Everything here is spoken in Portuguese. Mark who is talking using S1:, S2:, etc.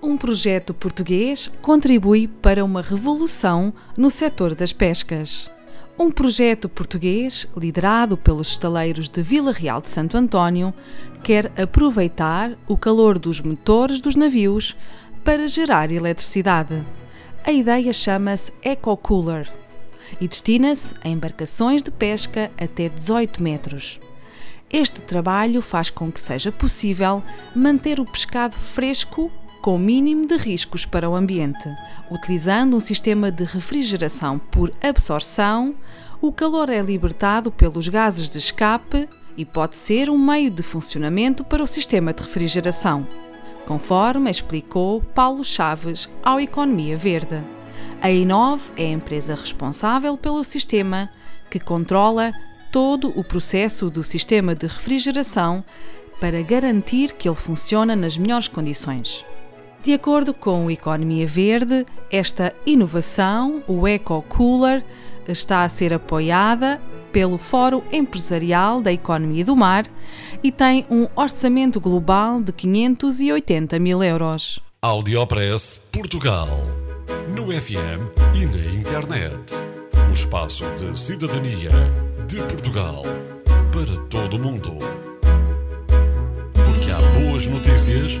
S1: Um projeto português contribui para uma revolução no setor das pescas. Um projeto português, liderado pelos estaleiros de Vila Real de Santo António, quer aproveitar o calor dos motores dos navios para gerar eletricidade. A ideia chama-se EcoCooler e destina-se a embarcações de pesca até 18 metros. Este trabalho faz com que seja possível manter o pescado fresco com o mínimo de riscos para o ambiente. Utilizando um sistema de refrigeração por absorção, o calor é libertado pelos gases de escape e pode ser um meio de funcionamento para o sistema de refrigeração, conforme explicou Paulo Chaves ao Economia Verde. A Inov é a empresa responsável pelo sistema que controla todo o processo do sistema de refrigeração para garantir que ele funciona nas melhores condições. De acordo com o Economia Verde, esta inovação, o Eco Cooler, está a ser apoiada pelo Fórum Empresarial da Economia do Mar e tem um orçamento global de 580 mil euros.
S2: Audiopress Portugal. No FM e na internet. O espaço de cidadania de Portugal para todo o mundo. Porque há boas notícias